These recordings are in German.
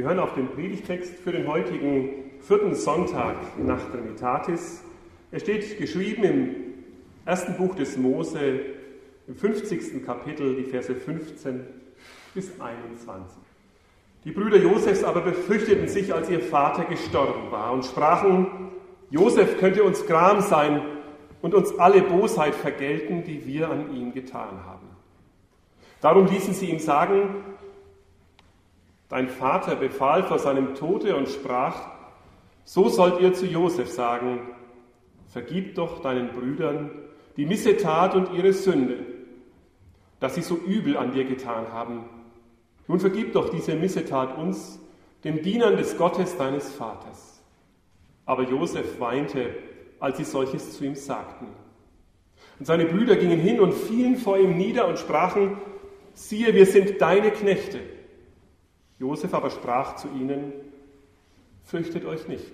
Wir hören auf den Predigtext für den heutigen vierten Sonntag nach Trinitatis. Er steht geschrieben im ersten Buch des Mose, im 50. Kapitel, die Verse 15 bis 21. Die Brüder Josefs aber befürchteten sich, als ihr Vater gestorben war und sprachen, Josef könnte uns Gram sein und uns alle Bosheit vergelten, die wir an ihm getan haben. Darum ließen sie ihm sagen, dein Vater befahl vor seinem Tode und sprach, so sollt ihr zu Josef sagen, vergib doch deinen Brüdern die Missetat und ihre Sünde, dass sie so übel an dir getan haben. Nun vergib doch diese Missetat uns, den Dienern des Gottes deines Vaters. Aber Josef weinte, als sie solches zu ihm sagten. Und seine Brüder gingen hin und fielen vor ihm nieder und sprachen, siehe, wir sind deine Knechte. Josef aber sprach zu ihnen, fürchtet euch nicht.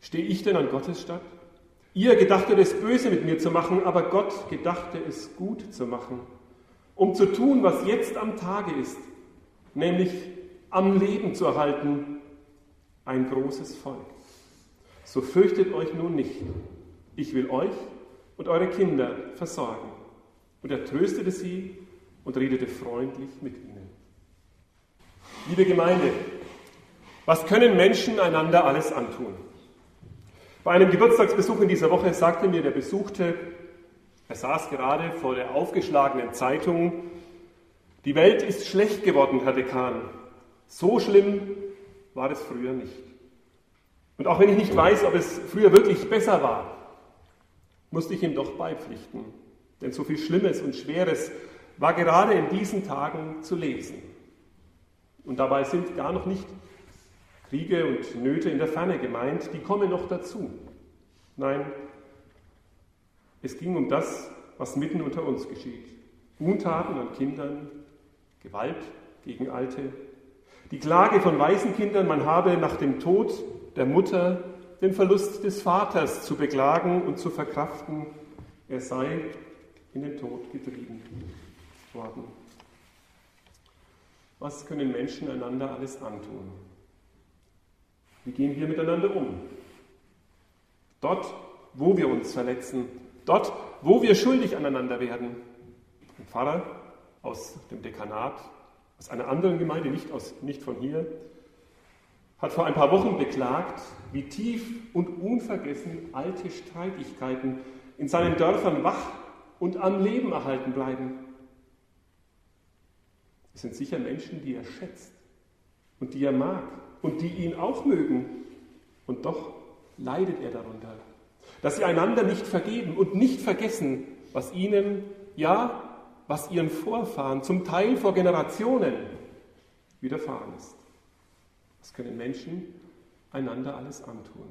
Stehe ich denn an Gottes statt? Ihr gedachtet es böse mit mir zu machen, aber Gott gedachte es gut zu machen, um zu tun, was jetzt am Tage ist, nämlich am Leben zu erhalten, ein großes Volk. So fürchtet euch nun nicht. Ich will euch und eure Kinder versorgen. Und er tröstete sie und redete freundlich mit ihnen. Liebe Gemeinde, was können Menschen einander alles antun? Bei einem Geburtstagsbesuch in dieser Woche sagte mir der Besuchte, er saß gerade vor der aufgeschlagenen Zeitung, die Welt ist schlecht geworden, Herr Dekan. So schlimm war es früher nicht. Und auch wenn ich nicht weiß, ob es früher wirklich besser war, musste ich ihm doch beipflichten. Denn so viel Schlimmes und Schweres war gerade in diesen Tagen zu lesen. Und dabei sind gar noch nicht Kriege und Nöte in der Ferne gemeint, die kommen noch dazu. Nein, es ging um das, was mitten unter uns geschieht. Untaten an Kindern, Gewalt gegen Alte, die Klage von Waisenkindern, man habe nach dem Tod der Mutter den Verlust des Vaters zu beklagen und zu verkraften, er sei in den Tod getrieben worden. Was können Menschen einander alles antun? Wie gehen wir miteinander um? Dort, wo wir uns verletzen, dort, wo wir schuldig aneinander werden. Ein Pfarrer aus dem Dekanat, aus einer anderen Gemeinde, nicht, aus, nicht von hier, hat vor ein paar Wochen beklagt, wie tief und unvergessen alte Streitigkeiten in seinen Dörfern wach und am Leben erhalten bleiben. Sind sicher Menschen, die er schätzt und die er mag und die ihn auch mögen. Und doch leidet er darunter, dass sie einander nicht vergeben und nicht vergessen, was ihnen, ja, was ihren Vorfahren, zum Teil vor Generationen widerfahren ist. Was können Menschen einander alles antun?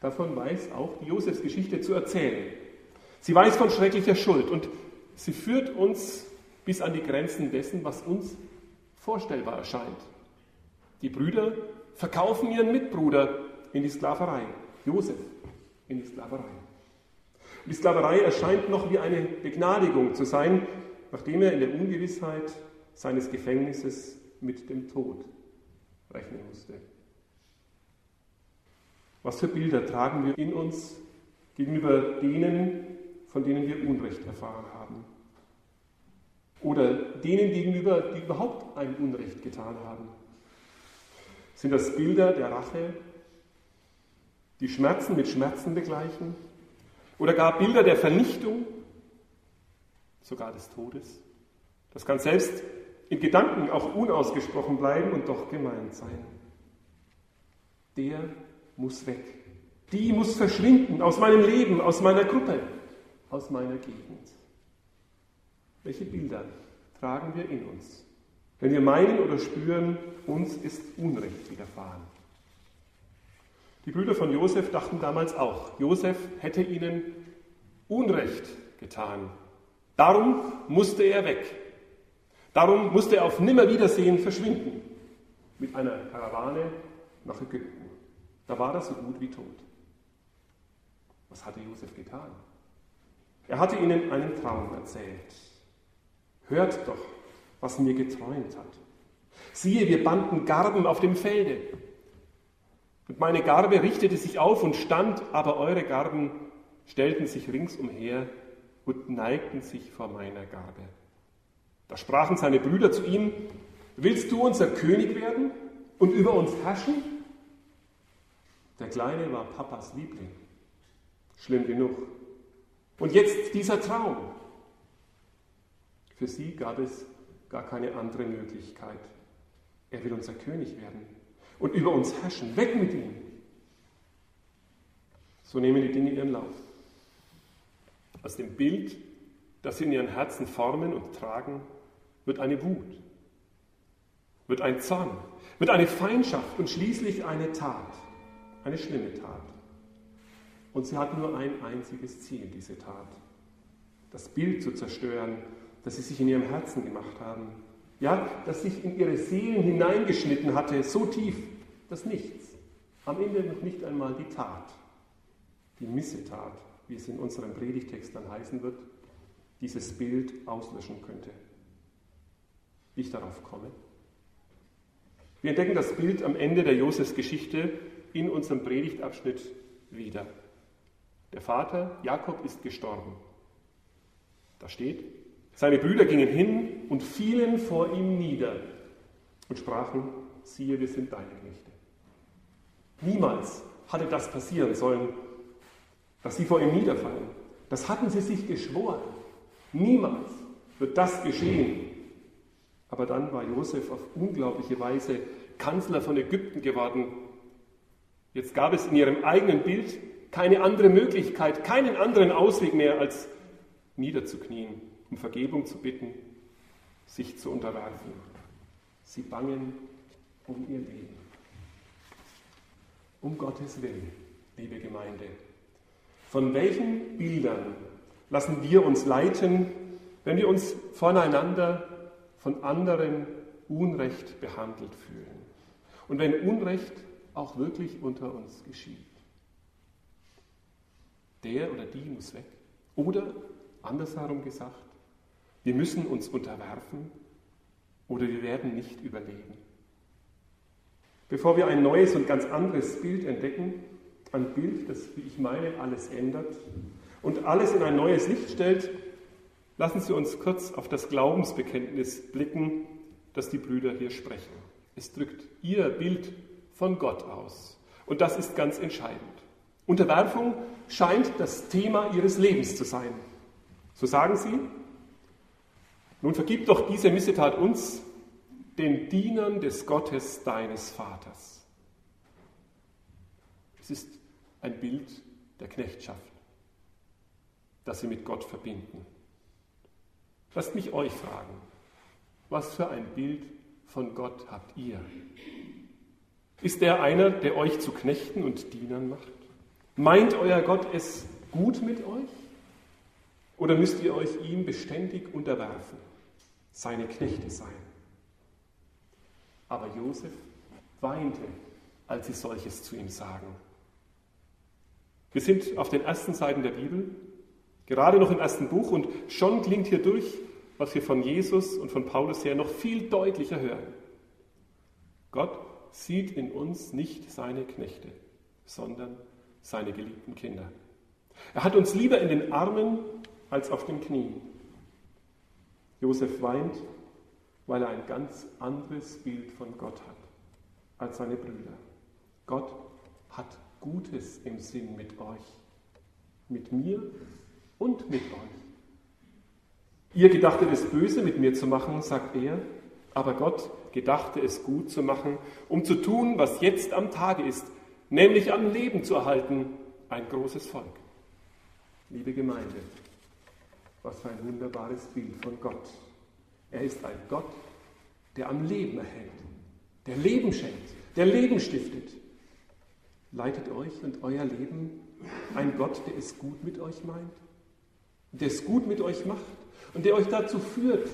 Davon weiß auch die Josefsgeschichte zu erzählen. Sie weiß von schrecklicher Schuld und sie führt uns bis an die Grenzen dessen, was uns vorstellbar erscheint. Die Brüder verkaufen ihren Mitbruder in die Sklaverei, Josef in die Sklaverei. Die Sklaverei erscheint noch wie eine Begnadigung zu sein, nachdem er in der Ungewissheit seines Gefängnisses mit dem Tod rechnen musste. Was für Bilder tragen wir in uns gegenüber denen, von denen wir Unrecht erfahren haben? Oder denen gegenüber, die überhaupt ein Unrecht getan haben? Sind das Bilder der Rache, die Schmerzen mit Schmerzen begleichen? Oder gar Bilder der Vernichtung, sogar des Todes? Das kann selbst in Gedanken auch unausgesprochen bleiben und doch gemeint sein. Der muss weg. Die muss verschwinden aus meinem Leben, aus meiner Gruppe, aus meiner Gegend. Welche Bilder tragen wir in uns, wenn wir meinen oder spüren, uns ist Unrecht widerfahren? Die Brüder von Josef dachten damals auch, Josef hätte ihnen Unrecht getan. Darum musste er weg. Darum musste er auf Nimmerwiedersehen verschwinden mit einer Karawane nach Ägypten. Da war er so gut wie tot. Was hatte Josef getan? Er hatte ihnen einen Traum erzählt. Hört doch, was mir geträumt hat. Siehe, wir banden Garben auf dem Felde. Und meine Garbe richtete sich auf und stand, aber eure Garben stellten sich ringsumher und neigten sich vor meiner Garbe. Da sprachen seine Brüder zu ihm, willst du unser König werden und über uns herrschen? Der Kleine war Papas Liebling. Schlimm genug. Und jetzt dieser Traum. Für sie gab es gar keine andere Möglichkeit. Er will unser König werden und über uns herrschen. Weg mit ihm. So nehmen die Dinge ihren Lauf. Aus dem Bild, das sie in ihren Herzen formen und tragen, wird eine Wut, wird ein Zorn, wird eine Feindschaft und schließlich eine Tat, eine schlimme Tat. Und sie hat nur ein einziges Ziel, diese Tat. Das Bild zu zerstören, das sie sich in ihrem Herzen gemacht haben. Ja, das sich in ihre Seelen hineingeschnitten hatte, so tief, dass nichts, am Ende noch nicht einmal die Tat, die Missetat, wie es in unserem Predigtext dann heißen wird, dieses Bild auslöschen könnte. Wie ich darauf komme? Wir entdecken das Bild am Ende der Josefsgeschichte in unserem Predigtabschnitt wieder. Der Vater Jakob ist gestorben. Da steht, seine Brüder gingen hin und fielen vor ihm nieder und sprachen, siehe, wir sind deine Knechte. Niemals hatte das passieren sollen, dass sie vor ihm niederfallen. Das hatten sie sich geschworen. Niemals wird das geschehen. Aber dann war Josef auf unglaubliche Weise Kanzler von Ägypten geworden. Jetzt gab es in ihrem eigenen Bild keine andere Möglichkeit, keinen anderen Ausweg mehr, als niederzuknien, um Vergebung zu bitten, sich zu unterwerfen. Sie bangen um ihr Leben. Um Gottes Willen, liebe Gemeinde. Von welchen Bildern lassen wir uns leiten, wenn wir uns voneinander, von anderen Unrecht behandelt fühlen? Und wenn Unrecht auch wirklich unter uns geschieht? Der oder die muss weg. Oder, andersherum gesagt, wir müssen uns unterwerfen oder wir werden nicht überleben. Bevor wir ein neues und ganz anderes Bild entdecken, ein Bild, das, wie ich meine, alles ändert und alles in ein neues Licht stellt, lassen Sie uns kurz auf das Glaubensbekenntnis blicken, das die Brüder hier sprechen. Es drückt ihr Bild von Gott aus. Und das ist ganz entscheidend. Unterwerfung scheint das Thema ihres Lebens zu sein. So sagen sie, nun vergib doch diese Missetat uns, den Dienern des Gottes deines Vaters. Es ist ein Bild der Knechtschaft, das sie mit Gott verbinden. Lasst mich euch fragen, was für ein Bild von Gott habt ihr? Ist er einer, der euch zu Knechten und Dienern macht? Meint euer Gott es gut mit euch? Oder müsst ihr euch ihm beständig unterwerfen, seine Knechte sein? Aber Josef weinte, als sie solches zu ihm sagen. Wir sind auf den ersten Seiten der Bibel, gerade noch im ersten Buch, und schon klingt hier durch, was wir von Jesus und von Paulus her noch viel deutlicher hören. Gott sieht in uns nicht seine Knechte, sondern seine geliebten Kinder. Er hat uns lieber in den Armen als auf den Knien. Josef weint, weil er ein ganz anderes Bild von Gott hat als seine Brüder. Gott hat Gutes im Sinn mit euch, mit mir und mit euch. Ihr gedachtet es böse mit mir zu machen, sagt er, aber Gott gedachte es gut zu machen, um zu tun, was jetzt am Tage ist, nämlich am Leben zu erhalten, ein großes Volk. Liebe Gemeinde, was für ein wunderbares Bild von Gott. Er ist ein Gott, der am Leben erhält, der Leben schenkt, der Leben stiftet. Leitet euch und euer Leben ein Gott, der es gut mit euch meint, der es gut mit euch macht und der euch dazu führt,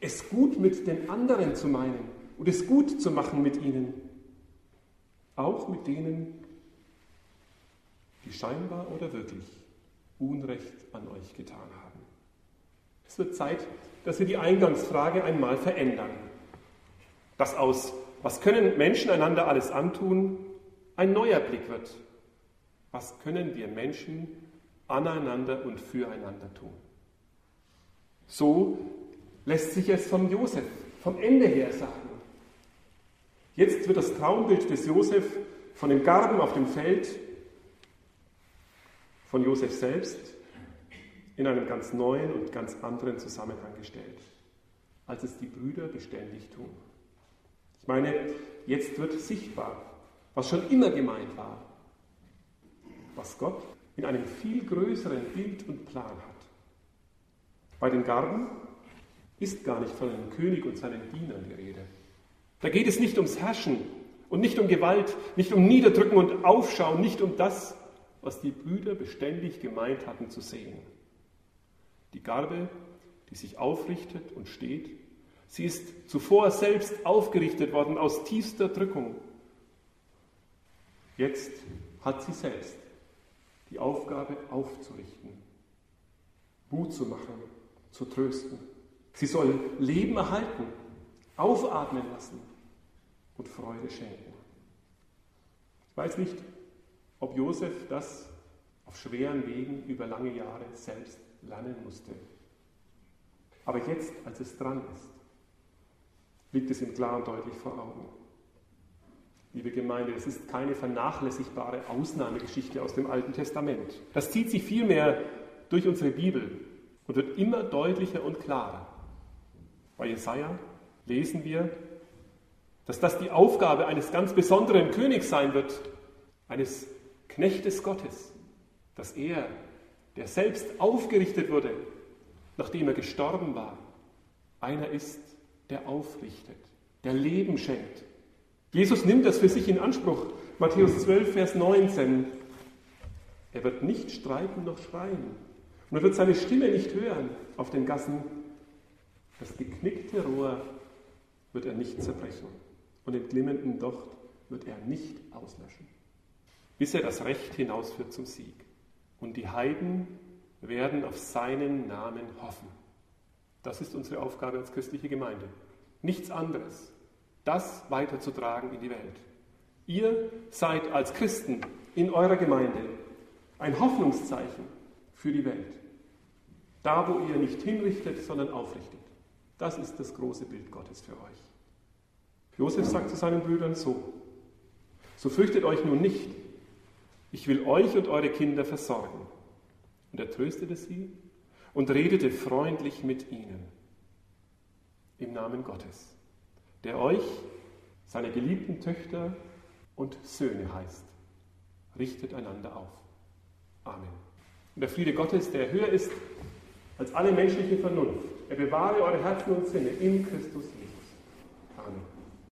es gut mit den anderen zu meinen und es gut zu machen mit ihnen. Auch mit denen, die scheinbar oder wirklich Unrecht an euch getan haben. Es wird Zeit, dass wir die Eingangsfrage einmal verändern. Dass aus was können Menschen einander alles antun, ein neuer Blick wird. Was können wir Menschen aneinander und füreinander tun? So lässt sich es von Josef vom Ende her sagen. Jetzt wird das Traumbild des Josef von dem Garben auf dem Feld, von Josef selbst, in einem ganz neuen und ganz anderen Zusammenhang gestellt, als es die Brüder beständig tun. Ich meine, jetzt wird sichtbar, was schon immer gemeint war, was Gott in einem viel größeren Bild und Plan hat. Bei den Garben ist gar nicht von einem König und seinen Dienern die Rede. Da geht es nicht ums Herrschen und nicht um Gewalt, nicht um Niederdrücken und Aufschauen, nicht um das, was die Brüder beständig gemeint hatten zu sehen. Die Garbe, die sich aufrichtet und steht, Sie ist zuvor selbst aufgerichtet worden aus tiefster Drückung. Jetzt hat sie selbst die Aufgabe aufzurichten, Mut zu machen, zu trösten. Sie soll Leben erhalten, aufatmen lassen und Freude schenken. Ich weiß nicht, ob Josef das auf schweren Wegen über lange Jahre selbst lernen musste. Aber jetzt, als es dran ist, liegt es ihm klar und deutlich vor Augen. Liebe Gemeinde, es ist keine vernachlässigbare Ausnahmegeschichte aus dem Alten Testament. Das zieht sich vielmehr durch unsere Bibel und wird immer deutlicher und klarer. Bei Jesaja lesen wir, dass das die Aufgabe eines ganz besonderen Königs sein wird, eines Knechtes Gottes, dass er, der selbst aufgerichtet wurde, nachdem er gestorben war, einer ist, der aufrichtet, der Leben schenkt. Jesus nimmt das für sich in Anspruch. Matthäus 12, Vers 19. Er wird nicht streiten noch schreien. Und er wird seine Stimme nicht hören auf den Gassen. Das geknickte Rohr wird er nicht zerbrechen. Und den glimmenden Docht wird er nicht auslöschen. Bis er das Recht hinausführt zum Sieg. Und die Heiden werden auf seinen Namen hoffen. Das ist unsere Aufgabe als christliche Gemeinde. Nichts anderes. Das weiterzutragen in die Welt. Ihr seid als Christen in eurer Gemeinde ein Hoffnungszeichen für die Welt. Da, wo ihr nicht hinrichtet, sondern aufrichtet. Das ist das große Bild Gottes für euch. Josef sagt zu seinen Brüdern so, so fürchtet euch nun nicht, ich will euch und eure Kinder versorgen. Und er tröstete sie und redete freundlich mit ihnen im Namen Gottes, der euch, seine geliebten Töchter und Söhne heißt. Richtet einander auf. Amen. Und der Friede Gottes, der höher ist als alle menschliche Vernunft, er bewahre eure Herzen und Sinne in Christus Jesus.